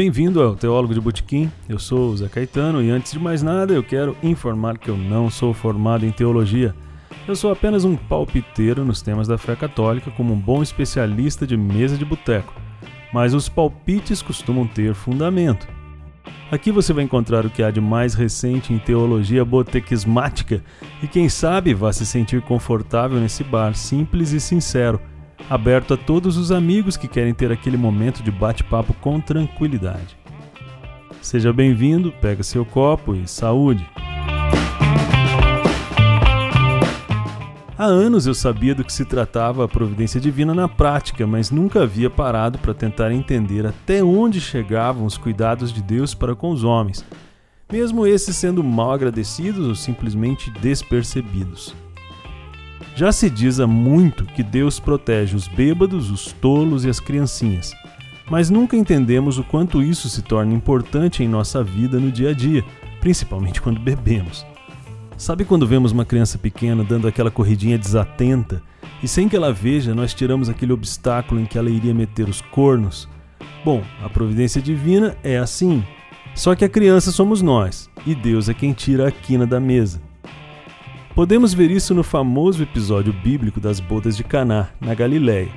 Bem-vindo ao Teólogo de Botequim. Eu sou o Zé Caetano e antes de mais nada eu quero informar que eu não sou formado em teologia. Eu sou apenas um palpiteiro nos temas da fé católica como um bom especialista de mesa de boteco. Mas os palpites costumam ter fundamento. Aqui você vai encontrar o que há de mais recente em teologia botequismática e quem sabe vá se sentir confortável nesse bar simples e sincero, aberto a todos os amigos que querem ter aquele momento de bate-papo com tranquilidade. Seja bem-vindo, pega seu copo e saúde! Há anos eu sabia do que se tratava a providência divina na prática, mas nunca havia parado para tentar entender até onde chegavam os cuidados de Deus para com os homens, mesmo esses sendo mal agradecidos ou simplesmente despercebidos. Já se diz há muito que Deus protege os bêbados, os tolos e as criancinhas, mas nunca entendemos o quanto isso se torna importante em nossa vida no dia a dia, principalmente quando bebemos. Sabe quando vemos uma criança pequena dando aquela corridinha desatenta e sem que ela veja nós tiramos aquele obstáculo em que ela iria meter os cornos? Bom, a providência divina é assim. Só que a criança somos nós e Deus é quem tira a quina da mesa. Podemos ver isso no famoso episódio bíblico das bodas de Caná, na Galiléia.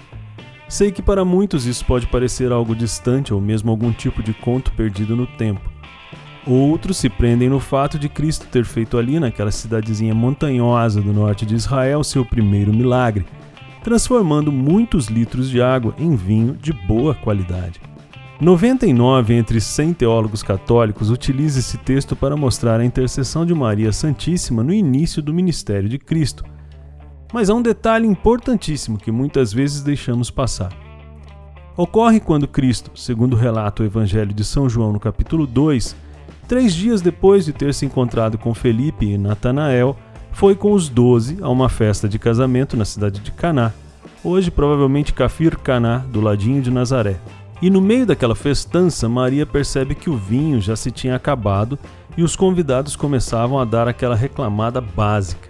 Sei que para muitos isso pode parecer algo distante ou mesmo algum tipo de conto perdido no tempo. Outros se prendem no fato de Cristo ter feito ali, naquela cidadezinha montanhosa do norte de Israel, seu primeiro milagre, transformando muitos litros de água em vinho de boa qualidade. 99 entre 100 teólogos católicos utilizam esse texto para mostrar a intercessão de Maria Santíssima no início do ministério de Cristo. Mas há um detalhe importantíssimo que muitas vezes deixamos passar. Ocorre quando Cristo, segundo relata o Evangelho de São João no capítulo 2, Três dias depois de ter se encontrado com Felipe e Natanael, foi com os doze a uma festa de casamento na cidade de Caná, hoje provavelmente Cafir Caná, do ladinho de Nazaré. E no meio daquela festança, Maria percebe que o vinho já se tinha acabado e os convidados começavam a dar aquela reclamada básica.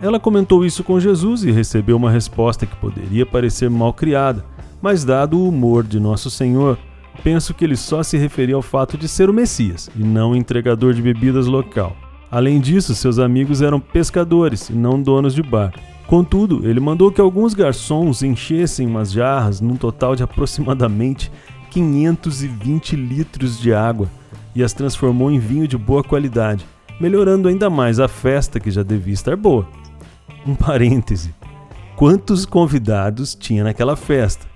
Ela comentou isso com Jesus e recebeu uma resposta que poderia parecer mal criada, mas dado o humor de nosso Senhor, penso que ele só se referia ao fato de ser o Messias e não o entregador de bebidas local. Além disso, seus amigos eram pescadores e não donos de bar. Contudo, ele mandou que alguns garçons enchessem umas jarras num total de aproximadamente 520 litros de água e as transformou em vinho de boa qualidade, melhorando ainda mais a festa que já devia estar boa. Um parêntese: quantos convidados tinha naquela festa?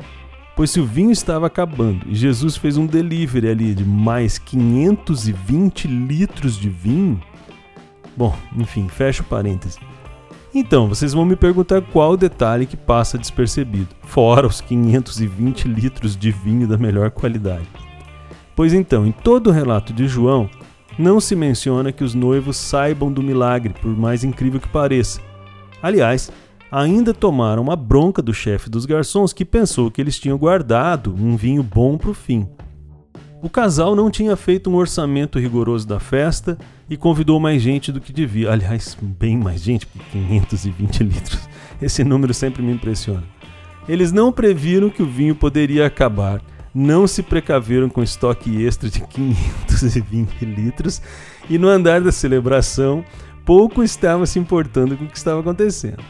Pois se o vinho estava acabando e Jesus fez um delivery ali de mais 520 litros de vinho. Bom, enfim, fecha o parêntese. Então, vocês vão me perguntar qual o detalhe que passa despercebido, fora os 520 litros de vinho da melhor qualidade. Pois então, em todo o relato de João, não se menciona que os noivos saibam do milagre, por mais incrível que pareça. Aliás, ainda tomaram uma bronca do chefe dos garçons que pensou que eles tinham guardado um vinho bom para o fim. O casal não tinha feito um orçamento rigoroso da festa e convidou mais gente do que devia. Aliás, bem mais gente, 520 litros. Esse número sempre me impressiona. Eles não previram que o vinho poderia acabar, não se precaveram com estoque extra de 520 litros e no andar da celebração pouco estava se importando com o que estava acontecendo.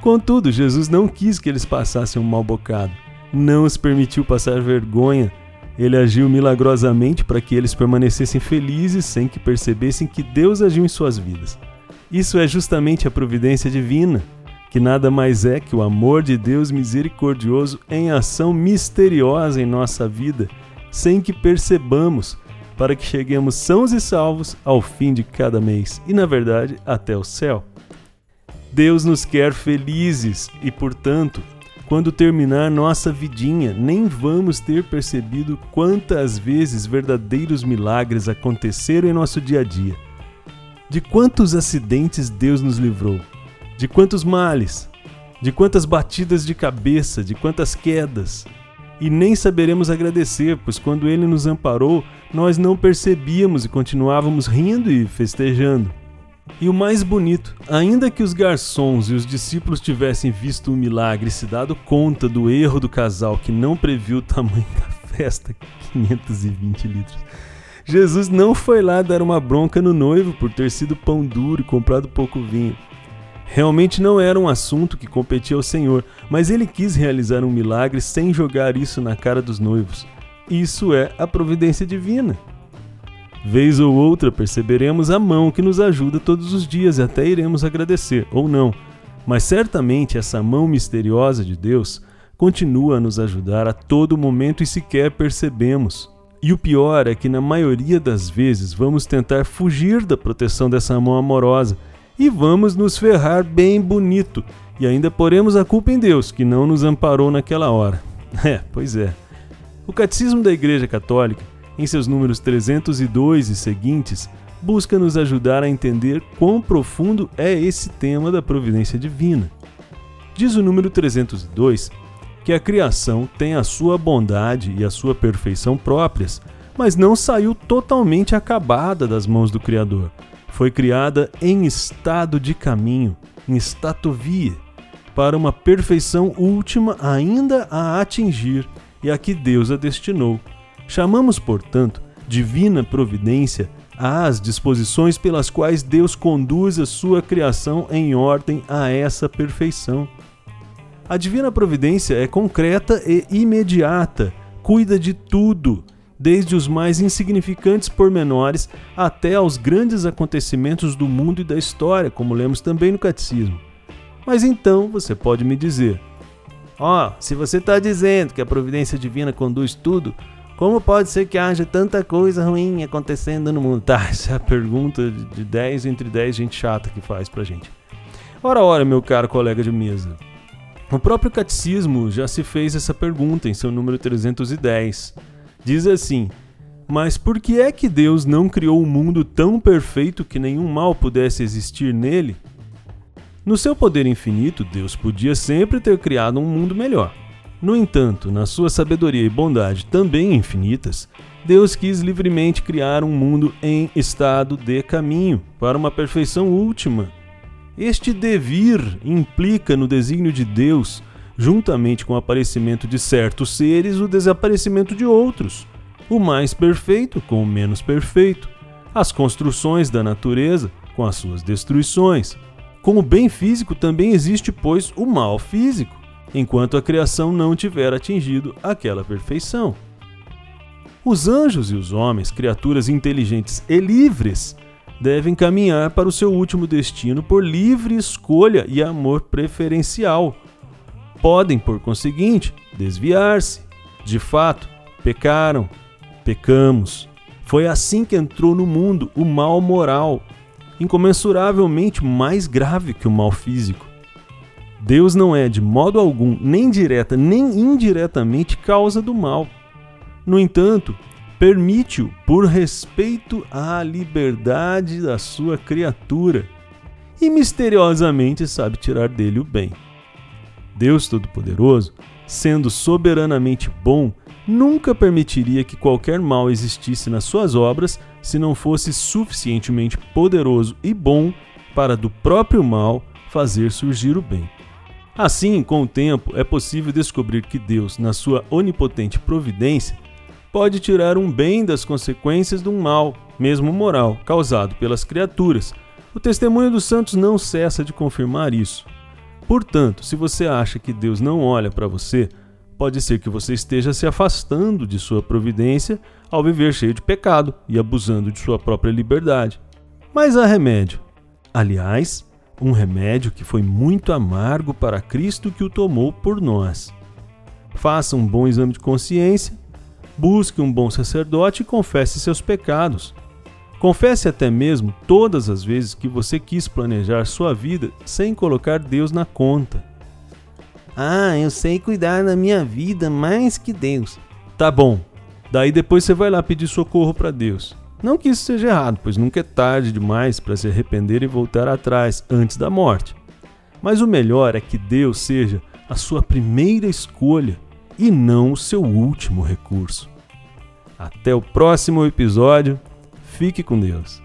Contudo, Jesus não quis que eles passassem um mau bocado, não os permitiu passar vergonha. Ele agiu milagrosamente para que eles permanecessem felizes sem que percebessem que Deus agiu em suas vidas. Isso é justamente a providência divina, que nada mais é que o amor de Deus misericordioso em ação misteriosa em nossa vida, sem que percebamos, para que cheguemos sãos e salvos ao fim de cada mês e, na verdade, até o céu. Deus nos quer felizes e, portanto, quando terminar nossa vidinha, nem vamos ter percebido quantas vezes verdadeiros milagres aconteceram em nosso dia a dia. De quantos acidentes Deus nos livrou, de quantos males, de quantas batidas de cabeça, de quantas quedas. E nem saberemos agradecer, pois quando Ele nos amparou, nós não percebíamos e continuávamos rindo e festejando. E o mais bonito, ainda que os garçons e os discípulos tivessem visto o milagre e se dado conta do erro do casal que não previu o tamanho da festa 520 litros. Jesus não foi lá dar uma bronca no noivo por ter sido pão duro e comprado pouco vinho. Realmente não era um assunto que competia ao Senhor, mas ele quis realizar um milagre sem jogar isso na cara dos noivos. Isso é a providência divina. Vez ou outra perceberemos a mão que nos ajuda todos os dias e até iremos agradecer, ou não. Mas certamente essa mão misteriosa de Deus continua a nos ajudar a todo momento e sequer percebemos. E o pior é que na maioria das vezes vamos tentar fugir da proteção dessa mão amorosa e vamos nos ferrar bem bonito e ainda poremos a culpa em Deus que não nos amparou naquela hora. É, pois é. O Catecismo da Igreja Católica, em seus números 302 e seguintes, busca nos ajudar a entender quão profundo é esse tema da providência divina. Diz o número 302 que a criação tem a sua bondade e a sua perfeição próprias, mas não saiu totalmente acabada das mãos do Criador. Foi criada em estado de caminho, em statovia, para uma perfeição última ainda a atingir e a que Deus a destinou. Chamamos, portanto, divina providência às disposições pelas quais Deus conduz a sua criação em ordem a essa perfeição. A divina providência é concreta e imediata, cuida de tudo, desde os mais insignificantes pormenores até aos grandes acontecimentos do mundo e da história, como lemos também no Catecismo. Mas então você pode me dizer: ó, oh, se você está dizendo que a providência divina conduz tudo, como pode ser que haja tanta coisa ruim acontecendo no mundo? Tá, essa é a pergunta de 10 entre 10 gente chata que faz pra gente. Ora, ora, meu caro colega de mesa. O próprio catecismo já se fez essa pergunta em seu número 310. Diz assim: Mas por que é que Deus não criou um mundo tão perfeito que nenhum mal pudesse existir nele? No seu poder infinito, Deus podia sempre ter criado um mundo melhor. No entanto, na sua sabedoria e bondade também infinitas, Deus quis livremente criar um mundo em estado de caminho para uma perfeição última este devir implica no desígnio de Deus, juntamente com o aparecimento de certos seres, o desaparecimento de outros, o mais perfeito com o menos perfeito, as construções da natureza com as suas destruições. Com o bem físico também existe, pois, o mal físico, enquanto a criação não tiver atingido aquela perfeição. Os anjos e os homens, criaturas inteligentes e livres, devem caminhar para o seu último destino por livre escolha e amor preferencial. Podem, por conseguinte, desviar-se. De fato, pecaram, pecamos. Foi assim que entrou no mundo o mal moral, incomensuravelmente mais grave que o mal físico. Deus não é de modo algum, nem direta nem indiretamente, causa do mal. No entanto, permite-o por respeito à liberdade da sua criatura e misteriosamente sabe tirar dele o bem. Deus Todo-Poderoso, sendo soberanamente bom, nunca permitiria que qualquer mal existisse nas suas obras se não fosse suficientemente poderoso e bom para do próprio mal fazer surgir o bem. Assim, com o tempo, é possível descobrir que Deus, na sua onipotente providência, pode tirar um bem das consequências de um mal, mesmo moral, causado pelas criaturas. O testemunho dos santos não cessa de confirmar isso. Portanto, se você acha que Deus não olha para você, pode ser que você esteja se afastando de sua providência ao viver cheio de pecado e abusando de sua própria liberdade. Mas há remédio. Aliás, um remédio que foi muito amargo para Cristo que o tomou por nós. Faça um bom exame de consciência Busque um bom sacerdote e confesse seus pecados. Confesse até mesmo todas as vezes que você quis planejar sua vida sem colocar Deus na conta. Ah, eu sei cuidar da minha vida mais que Deus. Tá bom. Daí depois você vai lá pedir socorro para Deus. Não que isso seja errado, pois nunca é tarde demais para se arrepender e voltar atrás antes da morte. Mas o melhor é que Deus seja a sua primeira escolha e não o seu último recurso. Até o próximo episódio. Fique com Deus.